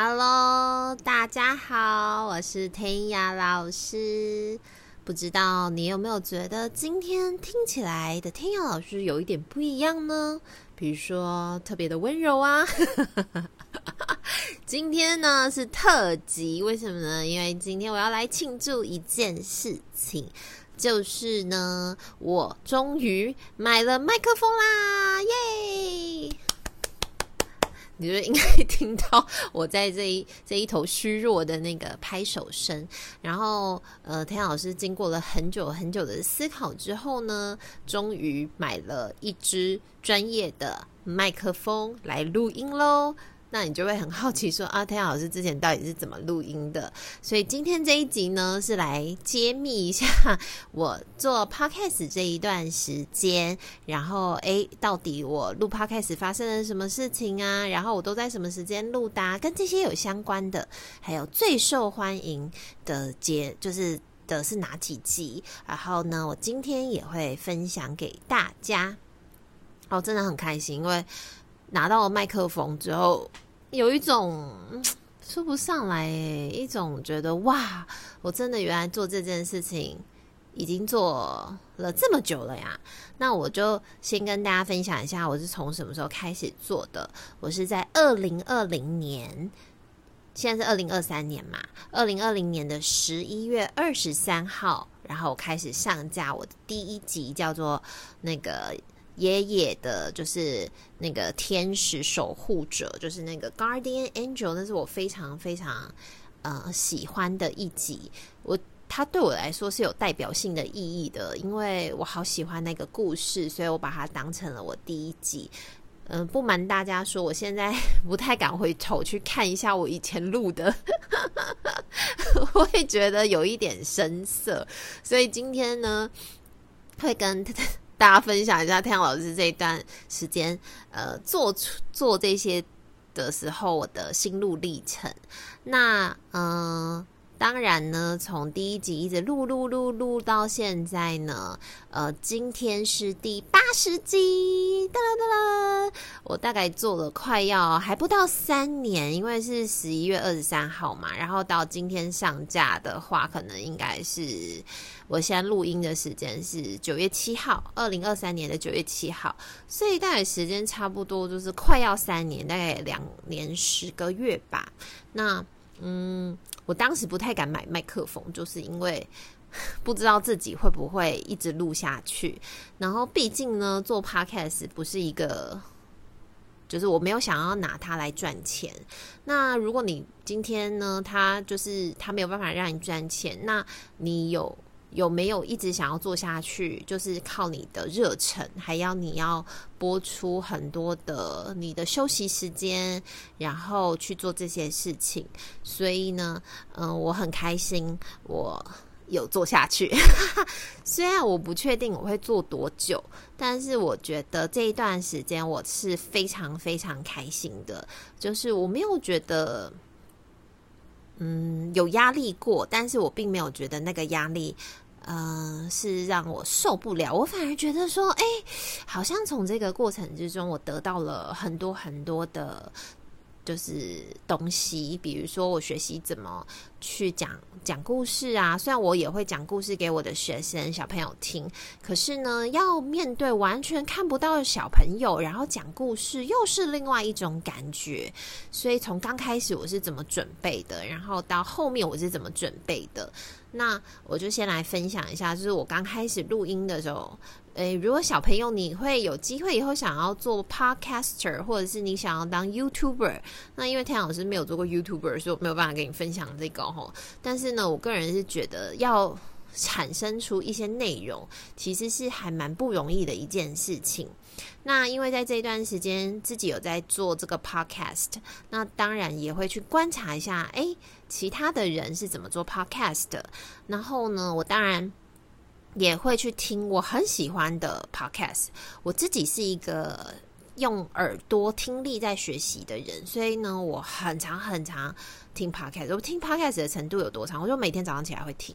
Hello，大家好，我是天雅老师。不知道你有没有觉得今天听起来的天雅老师有一点不一样呢？比如说特别的温柔啊。今天呢是特辑，为什么呢？因为今天我要来庆祝一件事情，就是呢，我终于买了麦克风啦，耶！你就应该 听到我在这一这一头虚弱的那个拍手声，然后呃，田老师经过了很久很久的思考之后呢，终于买了一支专业的麦克风来录音喽。那你就会很好奇说啊，天老师之前到底是怎么录音的？所以今天这一集呢，是来揭秘一下我做 podcast 这一段时间，然后诶，到底我录 podcast 发生了什么事情啊？然后我都在什么时间录的？跟这些有相关的，还有最受欢迎的节，就是的是哪几集？然后呢，我今天也会分享给大家。哦，真的很开心，因为。拿到了麦克风之后，有一种 说不上来，一种觉得哇，我真的原来做这件事情已经做了这么久了呀。那我就先跟大家分享一下，我是从什么时候开始做的。我是在二零二零年，现在是二零二三年嘛，二零二零年的十一月二十三号，然后我开始上架我的第一集，叫做那个。爷爷的，就是那个天使守护者，就是那个 Guardian Angel，那是我非常非常呃喜欢的一集。我它对我来说是有代表性的意义的，因为我好喜欢那个故事，所以我把它当成了我第一集。嗯、不瞒大家说，我现在不太敢回头去看一下我以前录的，我会觉得有一点生涩。所以今天呢，会跟。大家分享一下，太阳老师这一段时间，呃，做出做这些的时候，我的心路历程。那，嗯、当然呢，从第一集一直录录录录到现在呢，呃，今天是第八十集，哒啦哒啦，我大概做了快要还不到三年，因为是十一月二十三号嘛，然后到今天上架的话，可能应该是我现在录音的时间是九月七号，二零二三年的九月七号，所以大概时间差不多就是快要三年，大概两年十个月吧。那，嗯。我当时不太敢买麦克风，就是因为 不知道自己会不会一直录下去。然后，毕竟呢，做 podcast 不是一个，就是我没有想要拿它来赚钱。那如果你今天呢，它就是它没有办法让你赚钱，那你有。有没有一直想要做下去？就是靠你的热忱，还要你要播出很多的你的休息时间，然后去做这些事情。所以呢，嗯、我很开心，我有做下去。虽然我不确定我会做多久，但是我觉得这一段时间我是非常非常开心的。就是我没有觉得。嗯，有压力过，但是我并没有觉得那个压力，嗯，是让我受不了。我反而觉得说，哎，好像从这个过程之中，我得到了很多很多的。就是东西，比如说我学习怎么去讲讲故事啊。虽然我也会讲故事给我的学生小朋友听，可是呢，要面对完全看不到的小朋友，然后讲故事又是另外一种感觉。所以从刚开始我是怎么准备的，然后到后面我是怎么准备的。那我就先来分享一下，就是我刚开始录音的时候。诶，如果小朋友你会有机会以后想要做 podcaster，或者是你想要当 YouTuber，那因为天老师没有做过 YouTuber，所以我没有办法跟你分享这个吼。但是呢，我个人是觉得要产生出一些内容，其实是还蛮不容易的一件事情。那因为在这一段时间自己有在做这个 podcast，那当然也会去观察一下，诶，其他的人是怎么做 podcast 的。然后呢，我当然。也会去听我很喜欢的 podcast。我自己是一个用耳朵听力在学习的人，所以呢，我很常很常听 podcast。我听 podcast 的程度有多长？我就每天早上起来会听，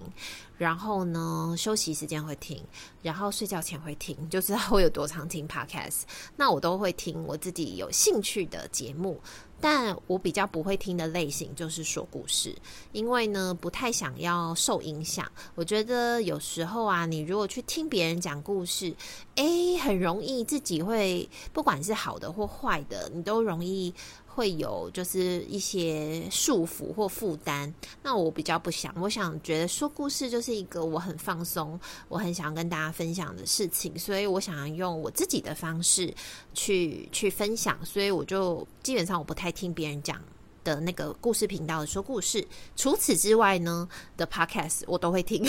然后呢，休息时间会听，然后睡觉前会听，就知道我有多常听 podcast。那我都会听我自己有兴趣的节目。但我比较不会听的类型就是说故事，因为呢不太想要受影响。我觉得有时候啊，你如果去听别人讲故事，诶，很容易自己会不管是好的或坏的，你都容易。会有就是一些束缚或负担，那我比较不想。我想觉得说故事就是一个我很放松，我很想跟大家分享的事情，所以我想要用我自己的方式去去分享。所以我就基本上我不太听别人讲的那个故事频道的说故事。除此之外呢的 podcast 我都会听，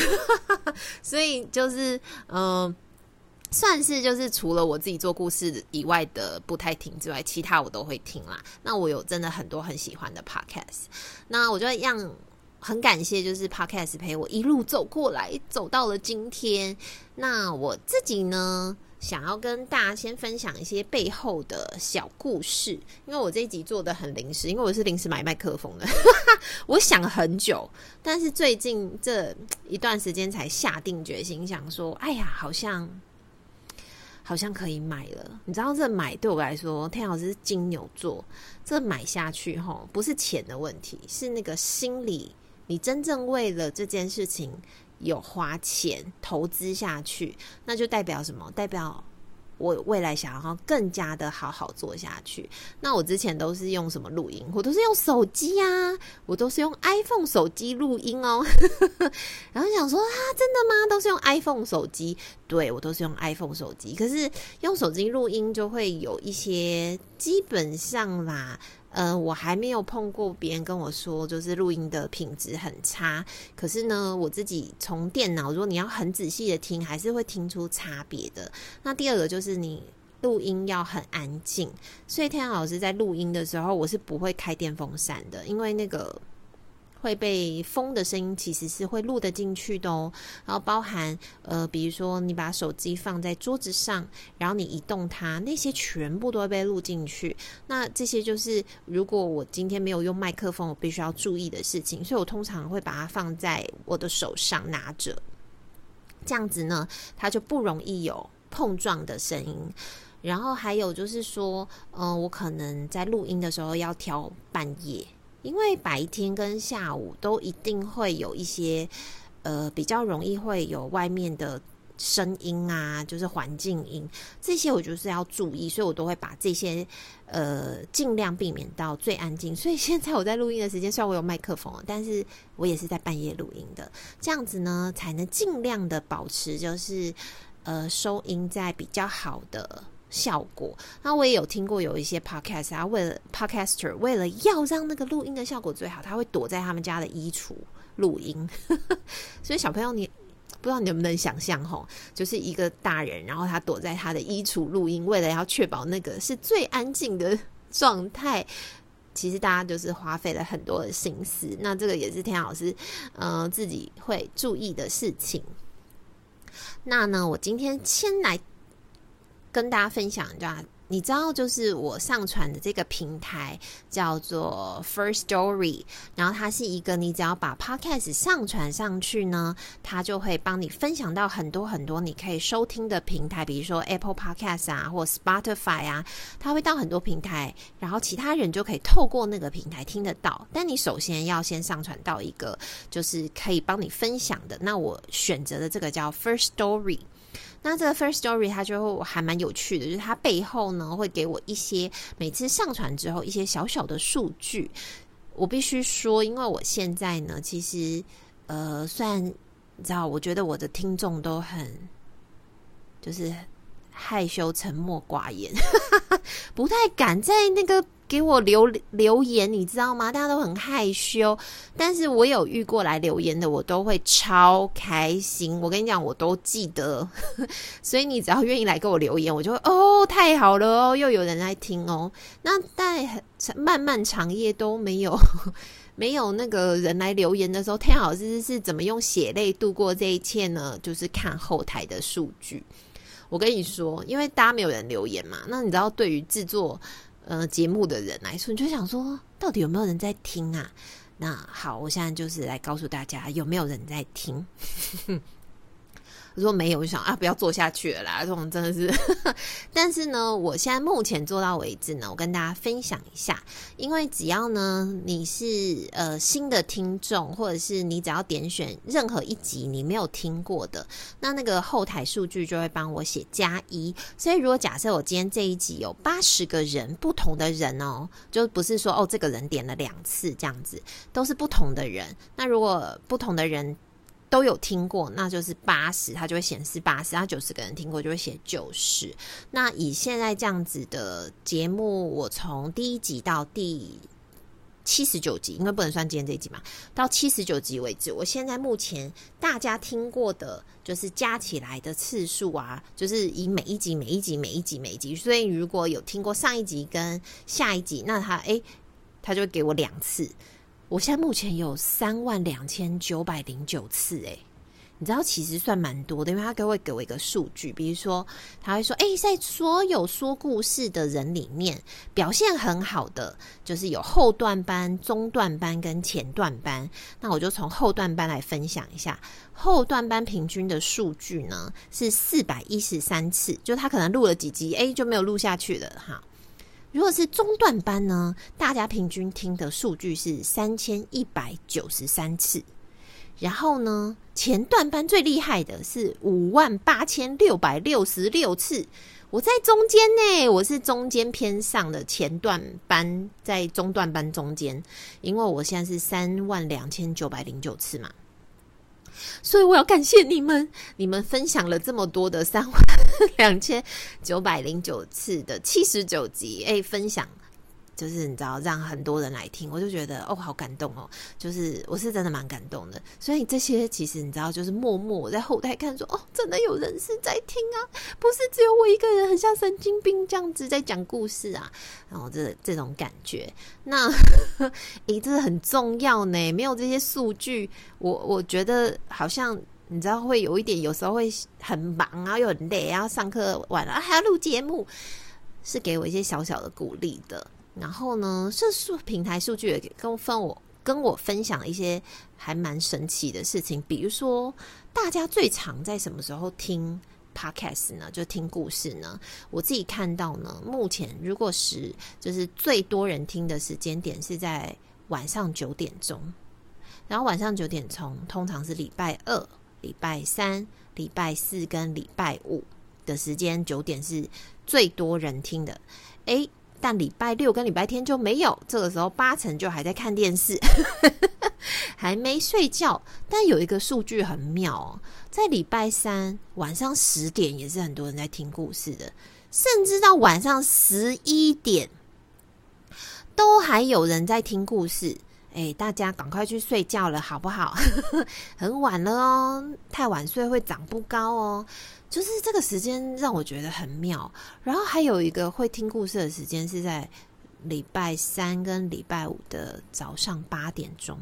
所以就是嗯。算是就是除了我自己做故事以外的不太听之外，其他我都会听啦。那我有真的很多很喜欢的 podcast，那我就让很感谢，就是 podcast 陪我一路走过来，走到了今天。那我自己呢，想要跟大家先分享一些背后的小故事，因为我这一集做的很临时，因为我是临时买麦克风的，我想很久，但是最近这一段时间才下定决心，想说，哎呀，好像。好像可以买了，你知道这买对我来说，天老师是金牛座，这买下去吼，不是钱的问题，是那个心理，你真正为了这件事情有花钱投资下去，那就代表什么？代表。我未来想要更加的好好做下去。那我之前都是用什么录音？我都是用手机呀，我都是用 iPhone 手机录音哦。然后想说啊，真的吗？都是用 iPhone 手机？对，我都是用 iPhone 手机。可是用手机录音就会有一些，基本上啦。呃，我还没有碰过别人跟我说，就是录音的品质很差。可是呢，我自己从电脑，如果你要很仔细的听，还是会听出差别的。那第二个就是你录音要很安静，所以天阳老师在录音的时候，我是不会开电风扇的，因为那个。会被风的声音其实是会录得进去的哦，然后包含呃，比如说你把手机放在桌子上，然后你移动它，那些全部都会被录进去。那这些就是如果我今天没有用麦克风，我必须要注意的事情，所以我通常会把它放在我的手上拿着，这样子呢，它就不容易有碰撞的声音。然后还有就是说，嗯、我可能在录音的时候要挑半夜。因为白天跟下午都一定会有一些，呃，比较容易会有外面的声音啊，就是环境音，这些我就是要注意，所以我都会把这些呃尽量避免到最安静。所以现在我在录音的时间，虽然我有麦克风，但是我也是在半夜录音的，这样子呢才能尽量的保持就是呃收音在比较好的。效果，那我也有听过有一些 podcast 啊，为了 podcaster 为了要让那个录音的效果最好，他会躲在他们家的衣橱录音。所以小朋友，你不知道你能不能想象吼，就是一个大人，然后他躲在他的衣橱录音，为了要确保那个是最安静的状态。其实大家就是花费了很多的心思，那这个也是天老师呃自己会注意的事情。那呢，我今天先来。跟大家分享一下，你知道，就是我上传的这个平台叫做 First Story，然后它是一个你只要把 Podcast 上传上去呢，它就会帮你分享到很多很多你可以收听的平台，比如说 Apple Podcast 啊，或 Spotify 啊，它会到很多平台，然后其他人就可以透过那个平台听得到。但你首先要先上传到一个就是可以帮你分享的，那我选择的这个叫 First Story。那这个 first story 它就还蛮有趣的，就是它背后呢会给我一些每次上传之后一些小小的数据。我必须说，因为我现在呢，其实呃，算你知道，我觉得我的听众都很就是害羞、沉默寡言，不太敢在那个。给我留留言，你知道吗？大家都很害羞，但是我有遇过来留言的，我都会超开心。我跟你讲，我都记得，所以你只要愿意来给我留言，我就会哦，太好了哦，又有人来听哦。那在漫漫长夜都没有 没有那个人来留言的时候，天老师是怎么用血泪度过这一切呢？就是看后台的数据。我跟你说，因为大家没有人留言嘛，那你知道对于制作。呃，节目的人来说，你就想说，到底有没有人在听啊？那好，我现在就是来告诉大家，有没有人在听？我说没有，我想啊，不要做下去了啦。这种真的是，但是呢，我现在目前做到为止呢，我跟大家分享一下，因为只要呢你是呃新的听众，或者是你只要点选任何一集你没有听过的，那那个后台数据就会帮我写加一。所以如果假设我今天这一集有八十个人，不同的人哦，就不是说哦这个人点了两次这样子，都是不同的人。那如果不同的人。都有听过，那就是八十，它就会显示八十；它九十个人听过，就会写九十。那以现在这样子的节目，我从第一集到第七十九集，因为不能算今天这一集嘛，到七十九集为止，我现在目前大家听过的，就是加起来的次数啊，就是以每一集、每一集、每一集、每一集。所以如果有听过上一集跟下一集，那他诶，他就给我两次。我现在目前有三万两千九百零九次，诶，你知道其实算蛮多的，因为他都会给我一个数据，比如说他会说，诶，在所有说故事的人里面，表现很好的就是有后段班、中段班跟前段班。那我就从后段班来分享一下，后段班平均的数据呢是四百一十三次，就他可能录了几集，诶，就没有录下去了哈。如果是中段班呢，大家平均听的数据是三千一百九十三次，然后呢，前段班最厉害的是五万八千六百六十六次。我在中间呢，我是中间偏上的前段班，在中段班中间，因为我现在是三万两千九百零九次嘛。所以我要感谢你们，你们分享了这么多的三万两千九百零九次的七十九集，哎，分享。就是你知道，让很多人来听，我就觉得哦，好感动哦。就是我是真的蛮感动的。所以这些其实你知道，就是默默我在后台看说，哦，真的有人是在听啊，不是只有我一个人，很像神经病这样子在讲故事啊。然后这这种感觉，那诶，这很重要呢。没有这些数据，我我觉得好像你知道会有一点，有时候会很忙啊，又很累啊，上课完了还要录节目，是给我一些小小的鼓励的。然后呢，社数平台数据也跟分我跟我分享一些还蛮神奇的事情，比如说大家最常在什么时候听 podcast 呢？就听故事呢？我自己看到呢，目前如果是就是最多人听的时间点是在晚上九点钟，然后晚上九点钟通常是礼拜二、礼拜三、礼拜四跟礼拜五的时间，九点是最多人听的。诶。但礼拜六跟礼拜天就没有，这个时候八成就还在看电视，还没睡觉。但有一个数据很妙哦，在礼拜三晚上十点也是很多人在听故事的，甚至到晚上十一点都还有人在听故事。哎，大家赶快去睡觉了，好不好？很晚了哦，太晚睡会长不高哦。就是这个时间让我觉得很妙。然后还有一个会听故事的时间是在礼拜三跟礼拜五的早上八点钟。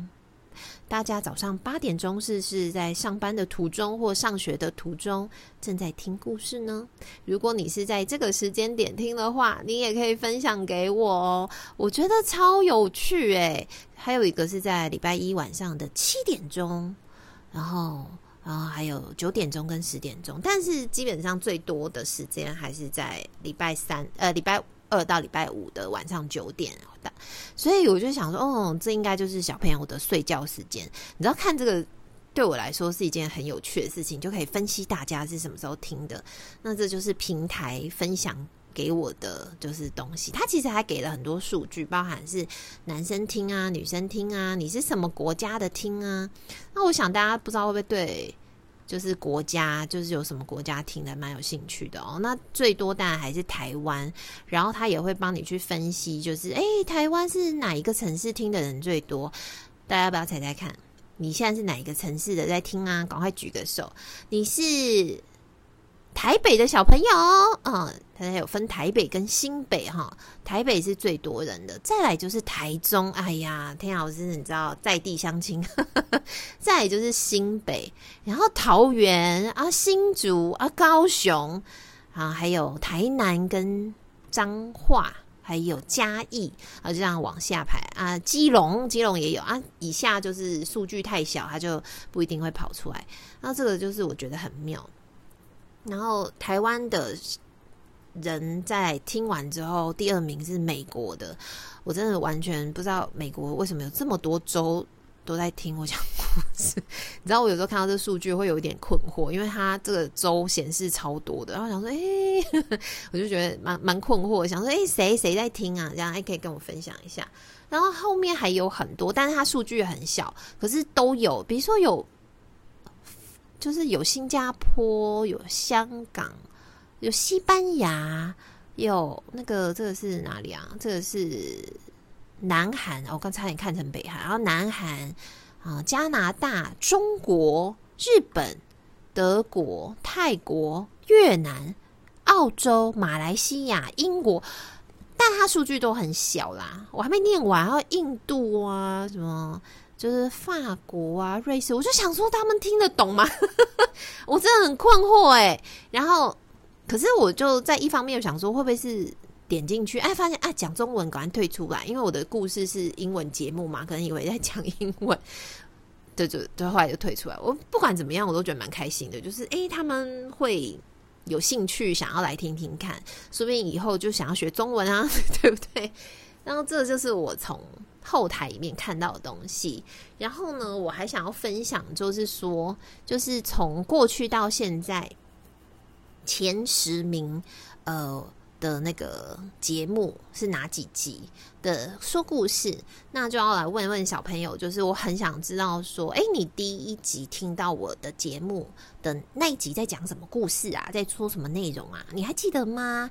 大家早上八点钟是是在上班的途中或上学的途中正在听故事呢？如果你是在这个时间点听的话，你也可以分享给我哦，我觉得超有趣诶。还有一个是在礼拜一晚上的七点钟，然后然后还有九点钟跟十点钟，但是基本上最多的时间还是在礼拜三呃礼拜二到礼拜五的晚上九点。所以我就想说，哦，这应该就是小朋友的睡觉时间。你知道，看这个对我来说是一件很有趣的事情，就可以分析大家是什么时候听的。那这就是平台分享给我的就是东西。它其实还给了很多数据，包含是男生听啊、女生听啊、你是什么国家的听啊。那我想大家不知道会不会对。就是国家，就是有什么国家听的蛮有兴趣的哦。那最多当然还是台湾，然后他也会帮你去分析，就是诶，台湾是哪一个城市听的人最多？大家要不要猜猜看？你现在是哪一个城市的在听啊？赶快举个手！你是？台北的小朋友，嗯，它有分台北跟新北哈，台北是最多人的，再来就是台中，哎呀，天老师，你知道在地相亲，再来就是新北，然后桃园啊、新竹啊、高雄啊，还有台南跟彰化，还有嘉义啊，就这样往下排啊，基隆，基隆也有啊，以下就是数据太小，它就不一定会跑出来。那这个就是我觉得很妙。然后台湾的人在听完之后，第二名是美国的。我真的完全不知道美国为什么有这么多州都在听我讲故事。你知道我有时候看到这数据会有一点困惑，因为它这个州显示超多的，然后想说，哎、欸，我就觉得蛮蛮困惑，想说，哎、谁谁在听啊？这样还可以跟我分享一下。然后后面还有很多，但是它数据很小，可是都有，比如说有，就是有新加坡，有香港，有西班牙。有那个，这个是哪里啊？这个是南韩，我刚差点看成北韩。然后南韩啊，加拿大、中国、日本、德国、泰国、越南、澳洲、马来西亚、英国，但它数据都很小啦。我还没念完，然后印度啊，什么就是法国啊、瑞士，我就想说他们听得懂吗？我真的很困惑哎。然后。可是我就在一方面想说，会不会是点进去，哎，发现哎讲中文，赶快退出来，因为我的故事是英文节目嘛，可能以为在讲英文，对就，就，后来就退出来。我不管怎么样，我都觉得蛮开心的，就是哎，他们会有兴趣想要来听听看，说不定以后就想要学中文啊，对不对？然后这就是我从后台里面看到的东西。然后呢，我还想要分享，就是说，就是从过去到现在。前十名，呃的那个节目是哪几集的说故事？那就要来问问小朋友，就是我很想知道说，哎，你第一集听到我的节目的那一集在讲什么故事啊？在说什么内容啊？你还记得吗？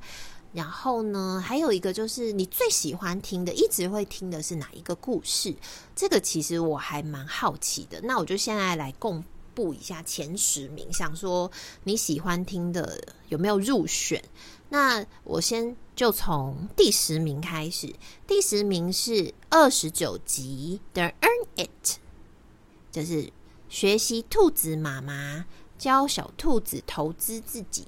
然后呢，还有一个就是你最喜欢听的，一直会听的是哪一个故事？这个其实我还蛮好奇的。那我就现在来共。布一下前十名，想说你喜欢听的有没有入选？那我先就从第十名开始。第十名是二十九集的《Earn It》，就是学习兔子妈妈教小兔子投资自己。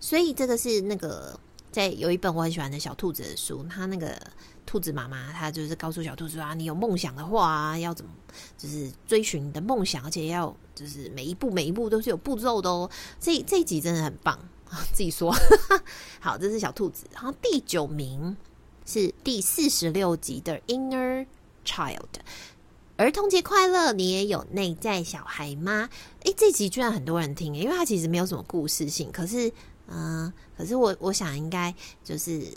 所以这个是那个在有一本我很喜欢的小兔子的书，它那个。兔子妈妈，她就是告诉小兔子啊，你有梦想的话啊，要怎么就是追寻你的梦想，而且要就是每一步每一步都是有步骤的哦。这这一集真的很棒，自己说。好，这是小兔子。然后第九名是第四十六集的 Inner Child，儿童节快乐，你也有内在小孩吗？诶，这集居然很多人听，因为它其实没有什么故事性，可是嗯、可是我我想应该就是。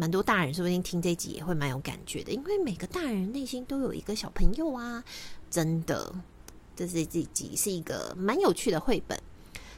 蛮多大人说不定听这集也会蛮有感觉的，因为每个大人内心都有一个小朋友啊，真的，这是这集是一个蛮有趣的绘本。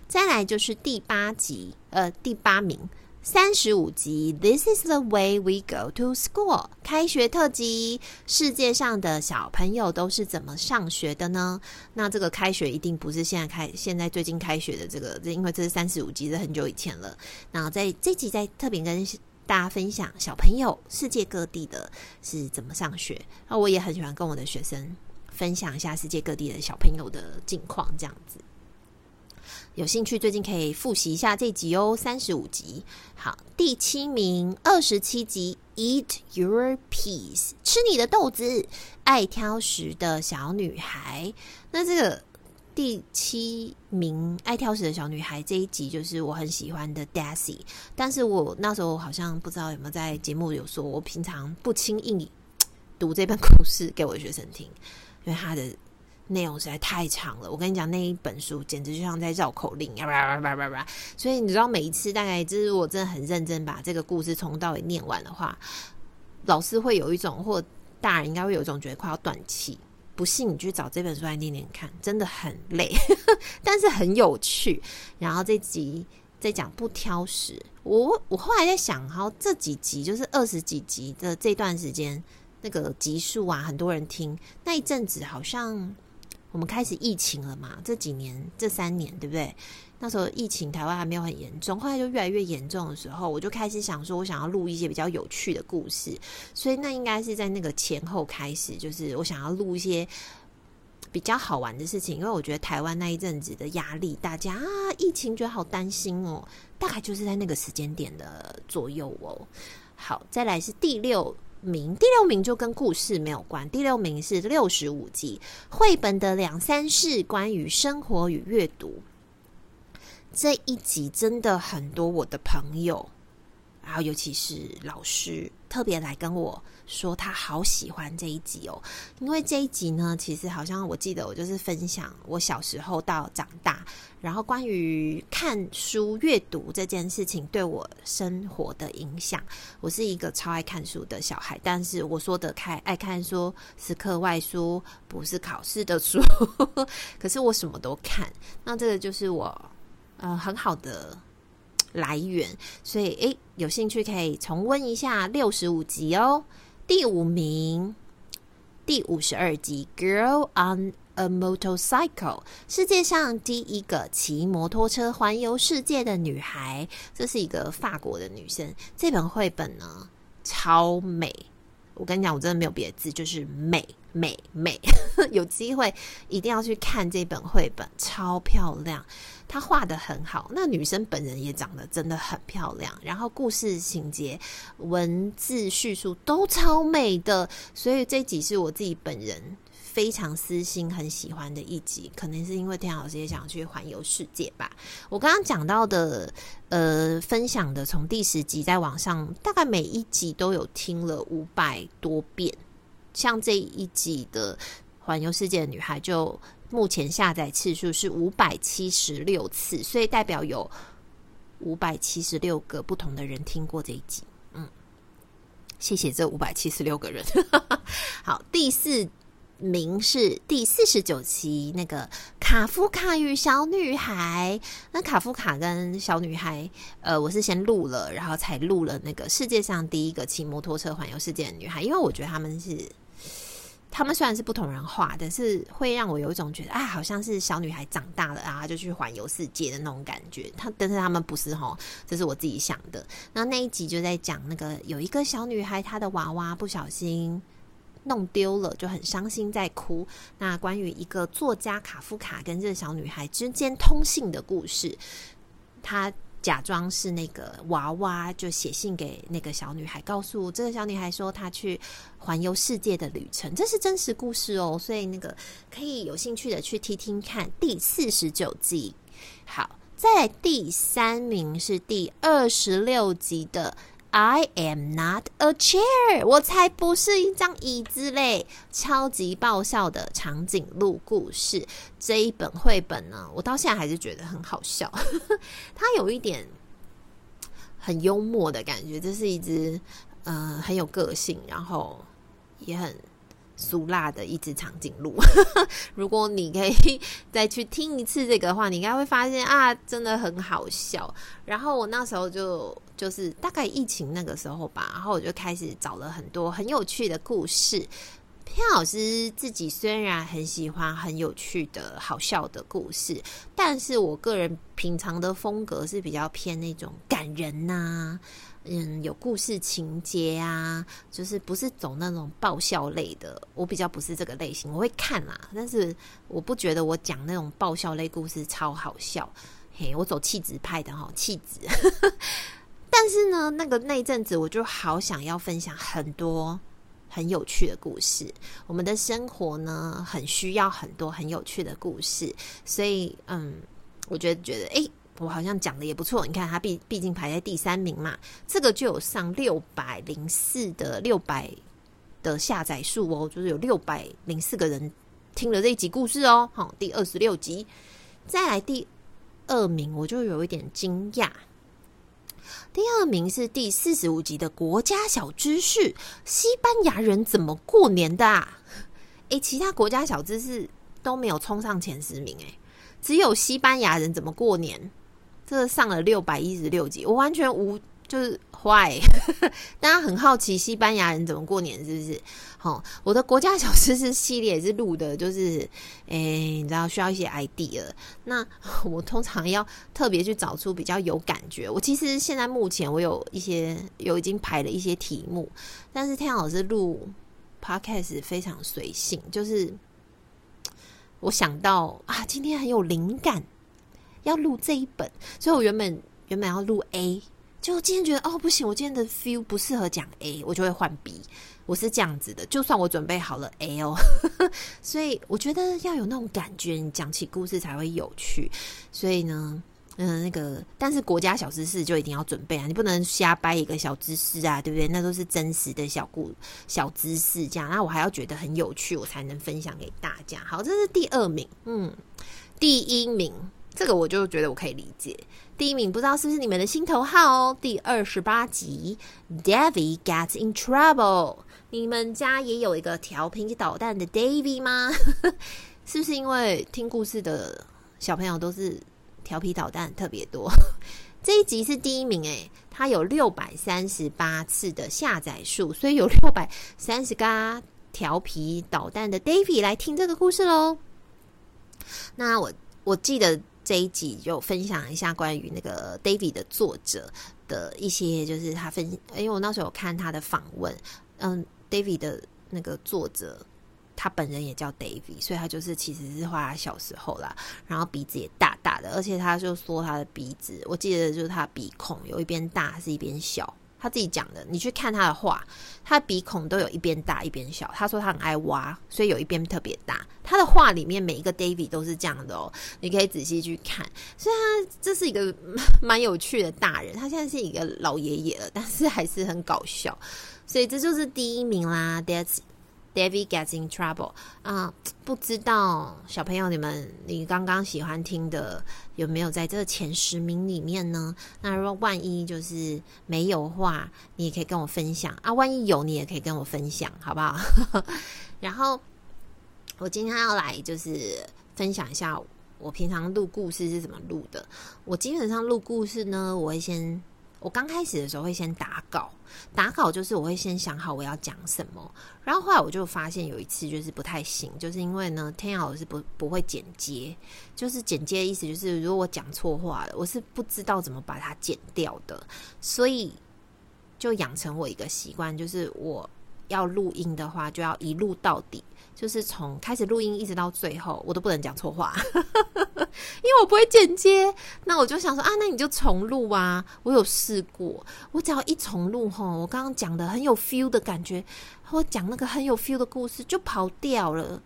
再来就是第八集，呃，第八名，三十五集，This is the way we go to school，开学特辑，世界上的小朋友都是怎么上学的呢？那这个开学一定不是现在开，现在最近开学的这个，因为这是三十五集，是很久以前了。然后在这集再特别跟。大家分享小朋友世界各地的是怎么上学，那我也很喜欢跟我的学生分享一下世界各地的小朋友的近况，这样子。有兴趣最近可以复习一下这集哦，三十五集。好，第七名，二十七集，Eat Your Peas，吃你的豆子，爱挑食的小女孩。那这个。第七名爱挑食的小女孩这一集就是我很喜欢的 Daisy，但是我那时候好像不知道有没有在节目有说，我平常不轻易读这本故事给我的学生听，因为它的内容实在太长了。我跟你讲，那一本书简直就像在绕口令，所以你知道每一次大概就是我真的很认真把这个故事从头到尾念完的话，老师会有一种或大人应该会有一种觉得快要断气。不信你去找这本书来念念看，真的很累，但是很有趣。然后这集在讲不挑食，我我后来在想，哈这几集就是二十几集的这段时间，那个集数啊，很多人听那一阵子，好像我们开始疫情了嘛，这几年这三年对不对？那时候疫情台湾还没有很严重，后来就越来越严重的时候，我就开始想说，我想要录一些比较有趣的故事，所以那应该是在那个前后开始，就是我想要录一些比较好玩的事情，因为我觉得台湾那一阵子的压力，大家啊疫情觉得好担心哦，大概就是在那个时间点的左右哦。好，再来是第六名，第六名就跟故事没有关，第六名是六十五集绘本的两三事，关于生活与阅读。这一集真的很多我的朋友，然后尤其是老师，特别来跟我说他好喜欢这一集哦，因为这一集呢，其实好像我记得我就是分享我小时候到长大，然后关于看书阅读这件事情对我生活的影响。我是一个超爱看书的小孩，但是我说的开爱看书是课外书，不是考试的书，可是我什么都看，那这个就是我。呃，很好的来源，所以诶，有兴趣可以重温一下六十五集哦。第五名，第五十二集《Girl on a Motorcycle》，世界上第一个骑摩托车环游世界的女孩，这是一个法国的女生。这本绘本呢，超美。我跟你讲，我真的没有别的字，就是美美美。有机会一定要去看这本绘本，超漂亮。她画得很好，那女生本人也长得真的很漂亮，然后故事情节、文字叙述都超美的，所以这集是我自己本人非常私心很喜欢的一集，可能是因为天老师也想去环游世界吧。我刚刚讲到的，呃，分享的从第十集在网上，大概每一集都有听了五百多遍，像这一集的环游世界的女孩就。目前下载次数是五百七十六次，所以代表有五百七十六个不同的人听过这一集。嗯，谢谢这五百七十六个人。好，第四名是第四十九期那个卡夫卡与小女孩。那卡夫卡跟小女孩，呃，我是先录了，然后才录了那个世界上第一个骑摩托车环游世界的女孩，因为我觉得他们是。他们虽然是不同人画，但是会让我有一种觉得，啊，好像是小女孩长大了啊，就去环游世界的那种感觉。他，但是他们不是哈，这是我自己想的。那那一集就在讲那个有一个小女孩，她的娃娃不小心弄丢了，就很伤心在哭。那关于一个作家卡夫卡跟这个小女孩之间通信的故事，他。假装是那个娃娃，就写信给那个小女孩，告诉这个小女孩说她去环游世界的旅程，这是真实故事哦。所以那个可以有兴趣的去听听看第四十九集。好，再来第三名是第二十六集的。I am not a chair，我才不是一张椅子嘞！超级爆笑的长颈鹿故事这一本绘本呢，我到现在还是觉得很好笑。它有一点很幽默的感觉，这是一只呃很有个性，然后也很。苏辣的一只长颈鹿，如果你可以 再去听一次这个的话，你应该会发现啊，真的很好笑。然后我那时候就就是大概疫情那个时候吧，然后我就开始找了很多很有趣的故事。天老师自己虽然很喜欢很有趣的好笑的故事，但是我个人平常的风格是比较偏那种感人呐、嗯，有故事情节啊，就是不是走那种爆笑类的，我比较不是这个类型，我会看啦，但是我不觉得我讲那种爆笑类故事超好笑，嘿，我走气质派的哈，气质。但是呢，那个那阵子我就好想要分享很多很有趣的故事，我们的生活呢，很需要很多很有趣的故事，所以嗯，我觉得觉得诶。我好像讲的也不错，你看他毕毕竟排在第三名嘛，这个就有上六百零四的六百的下载数哦，就是有六百零四个人听了这一集故事哦。好，第二十六集，再来第二名，我就有一点惊讶。第二名是第四十五集的国家小知识：西班牙人怎么过年的啊？诶，其他国家小知识都没有冲上前十名，诶，只有西班牙人怎么过年。这上了六百一十六集，我完全无就是坏，大家很好奇西班牙人怎么过年，是不是？好，我的国家小知识系列也是录的，就是诶，你知道需要一些 idea。那我通常要特别去找出比较有感觉。我其实现在目前我有一些有已经排了一些题目，但是天老师录 podcast 非常随性，就是我想到啊，今天很有灵感。要录这一本，所以我原本原本要录 A，就今天觉得哦不行，我今天的 feel 不适合讲 A，我就会换 B。我是这样子的，就算我准备好了 A 哦，所以我觉得要有那种感觉，你讲起故事才会有趣。所以呢，嗯，那个，但是国家小知识就一定要准备啊，你不能瞎掰一个小知识啊，对不对？那都是真实的小故小知识，这样，那我还要觉得很有趣，我才能分享给大家。好，这是第二名，嗯，第一名，这个我就觉得我可以理解。第一名不知道是不是你们的心头好哦？第二十八集，Davy gets in trouble。你们家也有一个调皮捣蛋的 Davy 吗？是不是因为听故事的小朋友都是？调皮捣蛋特别多，这一集是第一名诶，它有六百三十八次的下载数，所以有六百三十个调皮捣蛋的 Davy 来听这个故事喽。那我我记得这一集就分享一下关于那个 David 的作者的一些，就是他分，因为我那时候有看他的访问，嗯，David 的那个作者。他本人也叫 David，所以他就是其实是画他小时候啦，然后鼻子也大大的，而且他就说他的鼻子，我记得就是他鼻孔有一边大是一边小，他自己讲的。你去看他的画，他鼻孔都有一边大一边小。他说他很爱挖，所以有一边特别大。他的画里面每一个 David 都是这样的哦，你可以仔细去看。所以他这是一个 蛮有趣的大人，他现在是一个老爷爷了，但是还是很搞笑。所以这就是第一名啦，That's David gets in trouble 啊！不知道小朋友你们，你刚刚喜欢听的有没有在这前十名里面呢？那如果万一就是没有话，你也可以跟我分享啊。万一有，你也可以跟我分享，好不好？然后我今天要来就是分享一下我平常录故事是怎么录的。我基本上录故事呢，我会先。我刚开始的时候会先打稿，打稿就是我会先想好我要讲什么，然后后来我就发现有一次就是不太行，就是因为呢，天老师不不会剪接，就是剪接的意思就是如果我讲错话了，我是不知道怎么把它剪掉的，所以就养成我一个习惯，就是我要录音的话就要一录到底。就是从开始录音一直到最后，我都不能讲错话，因为我不会剪接。那我就想说啊，那你就重录啊。我有试过，我只要一重录吼，我刚刚讲的很有 feel 的感觉，我讲那个很有 feel 的故事就跑掉了。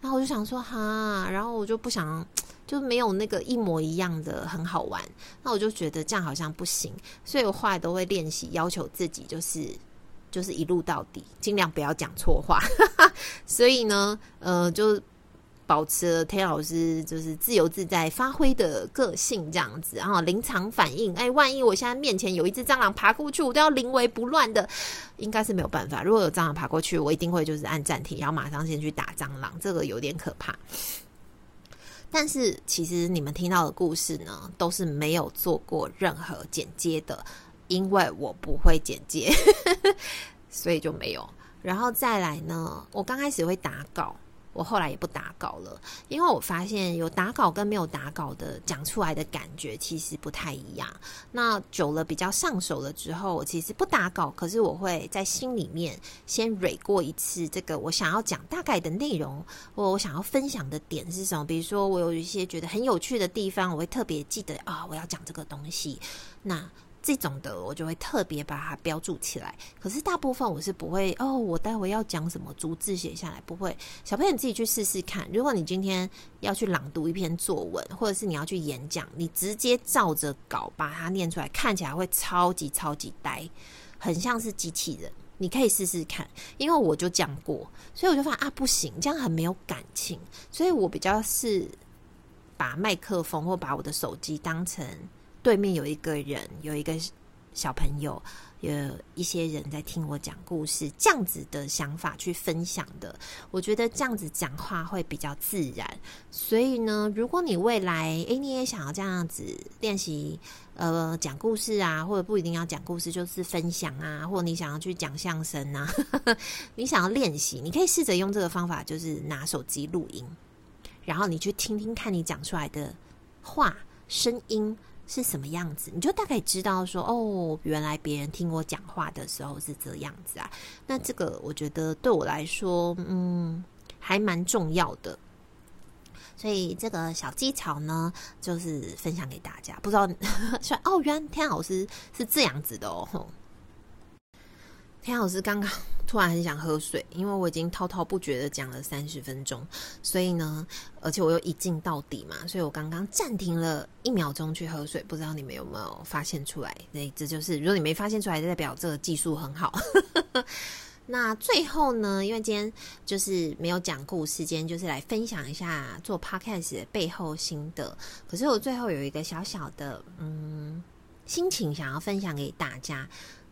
然后我就想说哈，然后我就不想，就没有那个一模一样的很好玩。那我就觉得这样好像不行，所以我后来都会练习，要求自己就是。就是一路到底，尽量不要讲错话。所以呢，呃，就保持了 Tayla 老师就是自由自在发挥的个性这样子，然后临场反应。哎，万一我现在面前有一只蟑螂爬过去，我都要临危不乱的，应该是没有办法。如果有蟑螂爬过去，我一定会就是按暂停，然后马上先去打蟑螂，这个有点可怕。但是其实你们听到的故事呢，都是没有做过任何剪接的。因为我不会剪接，所以就没有。然后再来呢，我刚开始会打稿，我后来也不打稿了，因为我发现有打稿跟没有打稿的讲出来的感觉其实不太一样。那久了比较上手了之后，我其实不打稿，可是我会在心里面先蕊过一次这个我想要讲大概的内容，或我想要分享的点是什么。比如说我有一些觉得很有趣的地方，我会特别记得啊，我要讲这个东西。那这种的我就会特别把它标注起来，可是大部分我是不会哦。我待会要讲什么，逐字写下来不会。小朋友你自己去试试看。如果你今天要去朗读一篇作文，或者是你要去演讲，你直接照着稿把它念出来，看起来会超级超级呆，很像是机器人。你可以试试看，因为我就讲过，所以我就发现啊，不行，这样很没有感情。所以我比较是把麦克风或把我的手机当成。对面有一个人，有一个小朋友，有一些人在听我讲故事，这样子的想法去分享的，我觉得这样子讲话会比较自然。所以呢，如果你未来诶，你也想要这样子练习，呃，讲故事啊，或者不一定要讲故事，就是分享啊，或者你想要去讲相声啊，你想要练习，你可以试着用这个方法，就是拿手机录音，然后你去听听看你讲出来的话声音。是什么样子，你就大概知道说哦，原来别人听我讲话的时候是这样子啊。那这个我觉得对我来说，嗯，还蛮重要的。所以这个小技巧呢，就是分享给大家。不知道 说哦，原来天老师是这样子的哦。天老师刚刚 突然很想喝水，因为我已经滔滔不绝的讲了三十分钟，所以呢，而且我又一镜到底嘛，所以我刚刚暂停了一秒钟去喝水，不知道你们有没有发现出来？那这就是如果你没发现出来，代表这个技术很好。那最后呢，因为今天就是没有讲故事，今天就是来分享一下做 podcast 的背后心得。可是我最后有一个小小的嗯心情想要分享给大家，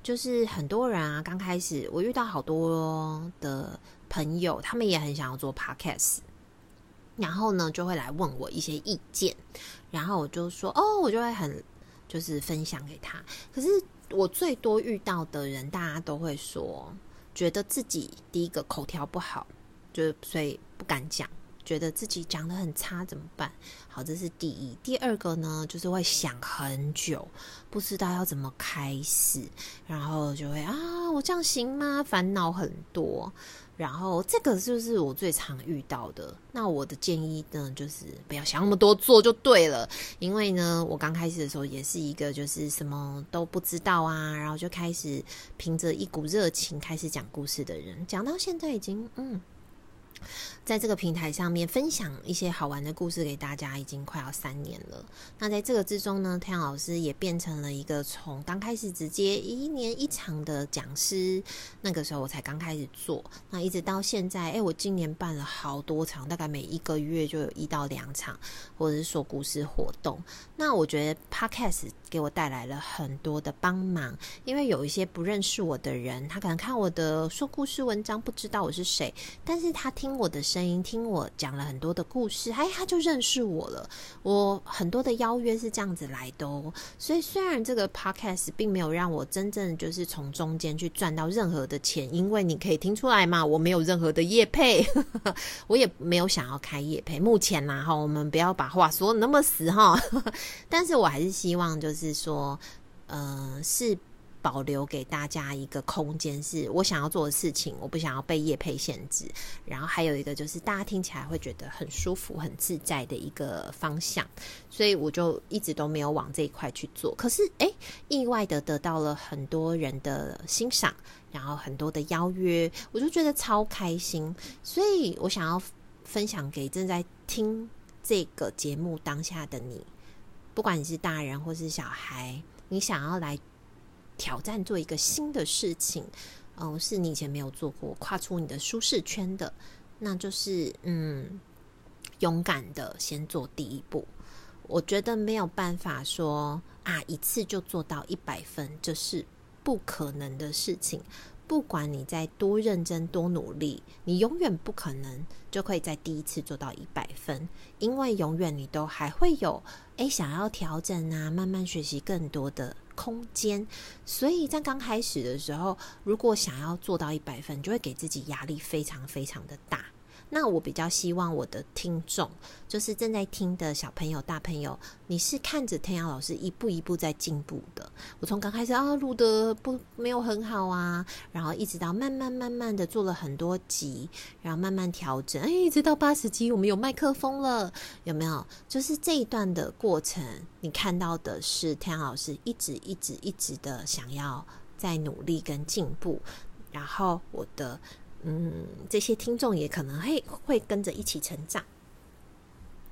就是很多人啊，刚开始我遇到好多的朋友，他们也很想要做 podcast，然后呢就会来问我一些意见，然后我就说哦，我就会很就是分享给他。可是我最多遇到的人，大家都会说。觉得自己第一个口条不好，就所以不敢讲，觉得自己讲得很差怎么办？好，这是第一。第二个呢，就是会想很久，不知道要怎么开始，然后就会啊，我这样行吗？烦恼很多。然后这个就是我最常遇到的。那我的建议呢，就是不要想那么多，做就对了。因为呢，我刚开始的时候也是一个就是什么都不知道啊，然后就开始凭着一股热情开始讲故事的人，讲到现在已经嗯。在这个平台上面分享一些好玩的故事给大家，已经快要三年了。那在这个之中呢，太阳老师也变成了一个从刚开始直接一年一场的讲师，那个时候我才刚开始做，那一直到现在，哎，我今年办了好多场，大概每一个月就有一到两场，或者是说故事活动。那我觉得 Podcast 给我带来了很多的帮忙，因为有一些不认识我的人，他可能看我的说故事文章，不知道我是谁，但是他听听我的声音，听我讲了很多的故事，哎，他就认识我了。我很多的邀约是这样子来的哦。所以虽然这个 podcast 并没有让我真正就是从中间去赚到任何的钱，因为你可以听出来嘛，我没有任何的业配，我也没有想要开业配。目前呐，哈，我们不要把话说那么死哈。但是我还是希望就是说，呃，是。保留给大家一个空间，是我想要做的事情，我不想要被业配限制。然后还有一个就是大家听起来会觉得很舒服、很自在的一个方向，所以我就一直都没有往这一块去做。可是，诶，意外的得到了很多人的欣赏，然后很多的邀约，我就觉得超开心。所以我想要分享给正在听这个节目当下的你，不管你是大人或是小孩，你想要来。挑战做一个新的事情，嗯、呃，是你以前没有做过，跨出你的舒适圈的，那就是嗯，勇敢的先做第一步。我觉得没有办法说啊，一次就做到一百分，这是不可能的事情。不管你再多认真、多努力，你永远不可能就可以在第一次做到一百分，因为永远你都还会有诶想要调整啊，慢慢学习更多的空间。所以在刚开始的时候，如果想要做到一百分，就会给自己压力非常非常的大。那我比较希望我的听众，就是正在听的小朋友、大朋友，你是看着天阳老师一步一步在进步的。我从刚开始啊录的不没有很好啊，然后一直到慢慢慢慢的做了很多集，然后慢慢调整，哎，一直到八十集我们有麦克风了，有没有？就是这一段的过程，你看到的是天阳老师一直一直一直的想要在努力跟进步，然后我的。嗯，这些听众也可能会会跟着一起成长。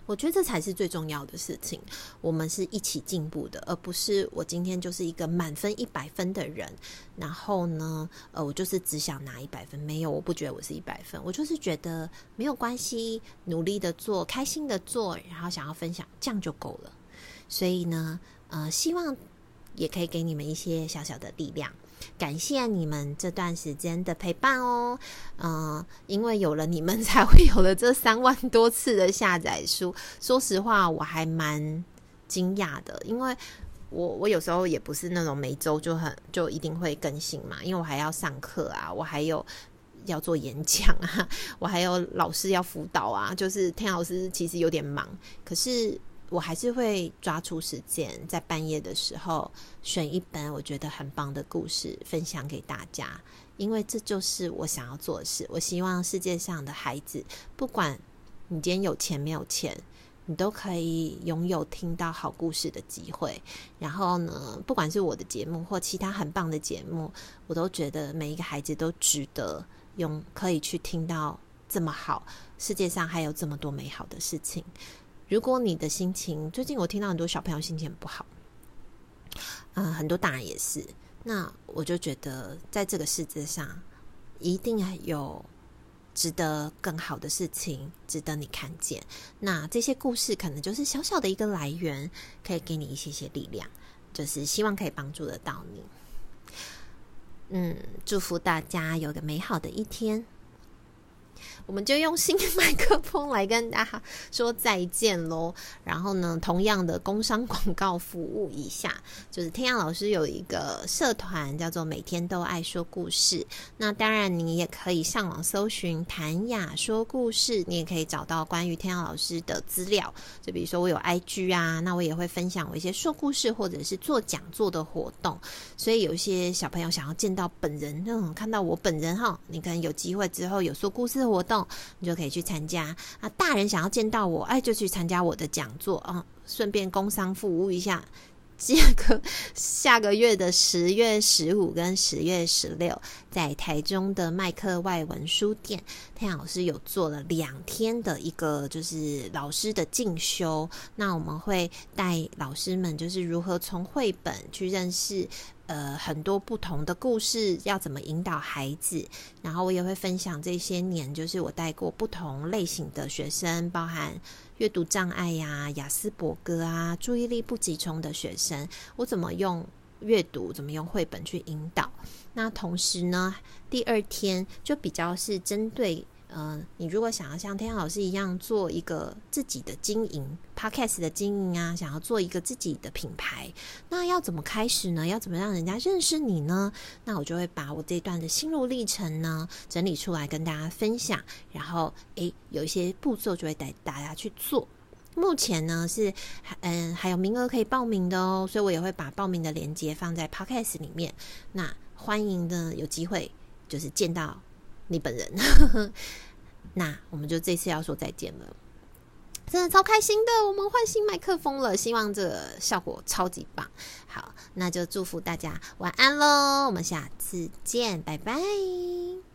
我觉得这才是最重要的事情。我们是一起进步的，而不是我今天就是一个满分一百分的人。然后呢，呃，我就是只想拿一百分。没有，我不觉得我是一百分。我就是觉得没有关系，努力的做，开心的做，然后想要分享，这样就够了。所以呢，呃，希望也可以给你们一些小小的力量。感谢你们这段时间的陪伴哦，嗯、因为有了你们，才会有了这三万多次的下载数。说实话，我还蛮惊讶的，因为我我有时候也不是那种每周就很就一定会更新嘛，因为我还要上课啊，我还有要做演讲啊，我还有老师要辅导啊，就是弹老师其实有点忙，可是。我还是会抓出时间，在半夜的时候选一本我觉得很棒的故事分享给大家，因为这就是我想要做的事。我希望世界上的孩子，不管你今天有钱没有钱，你都可以拥有听到好故事的机会。然后呢，不管是我的节目或其他很棒的节目，我都觉得每一个孩子都值得用，可以去听到这么好，世界上还有这么多美好的事情。如果你的心情，最近我听到很多小朋友心情不好，嗯、呃，很多大人也是。那我就觉得，在这个世界上，一定有值得更好的事情，值得你看见。那这些故事可能就是小小的一个来源，可以给你一些些力量，就是希望可以帮助得到你。嗯，祝福大家有个美好的一天。我们就用新麦克风来跟大家说再见喽。然后呢，同样的工商广告服务一下，就是天阳老师有一个社团叫做“每天都爱说故事”。那当然，你也可以上网搜寻“谭雅说故事”，你也可以找到关于天阳老师的资料。就比如说，我有 IG 啊，那我也会分享我一些说故事或者是做讲座的活动。所以，有一些小朋友想要见到本人，那种看到我本人哈，你可能有机会之后有说故事活动。你就可以去参加啊！大人想要见到我，哎，就去参加我的讲座啊！顺便工商服务一下。这个下个月的十月十五跟十月十六，在台中的麦克外文书店，太阳老师有做了两天的一个就是老师的进修。那我们会带老师们，就是如何从绘本去认识。呃，很多不同的故事要怎么引导孩子，然后我也会分享这些年，就是我带过不同类型的学生，包含阅读障碍呀、雅思博格啊、注意力不集中的学生，我怎么用阅读，怎么用绘本去引导。那同时呢，第二天就比较是针对。嗯、你如果想要像天老师一样做一个自己的经营，Podcast 的经营啊，想要做一个自己的品牌，那要怎么开始呢？要怎么让人家认识你呢？那我就会把我这段的心路历程呢整理出来跟大家分享，然后诶，有一些步骤就会带大家去做。目前呢是嗯还有名额可以报名的哦，所以我也会把报名的链接放在 Podcast 里面。那欢迎呢有机会就是见到。你本人，那我们就这次要说再见了，真的超开心的，我们换新麦克风了，希望这效果超级棒。好，那就祝福大家晚安喽，我们下次见，拜拜。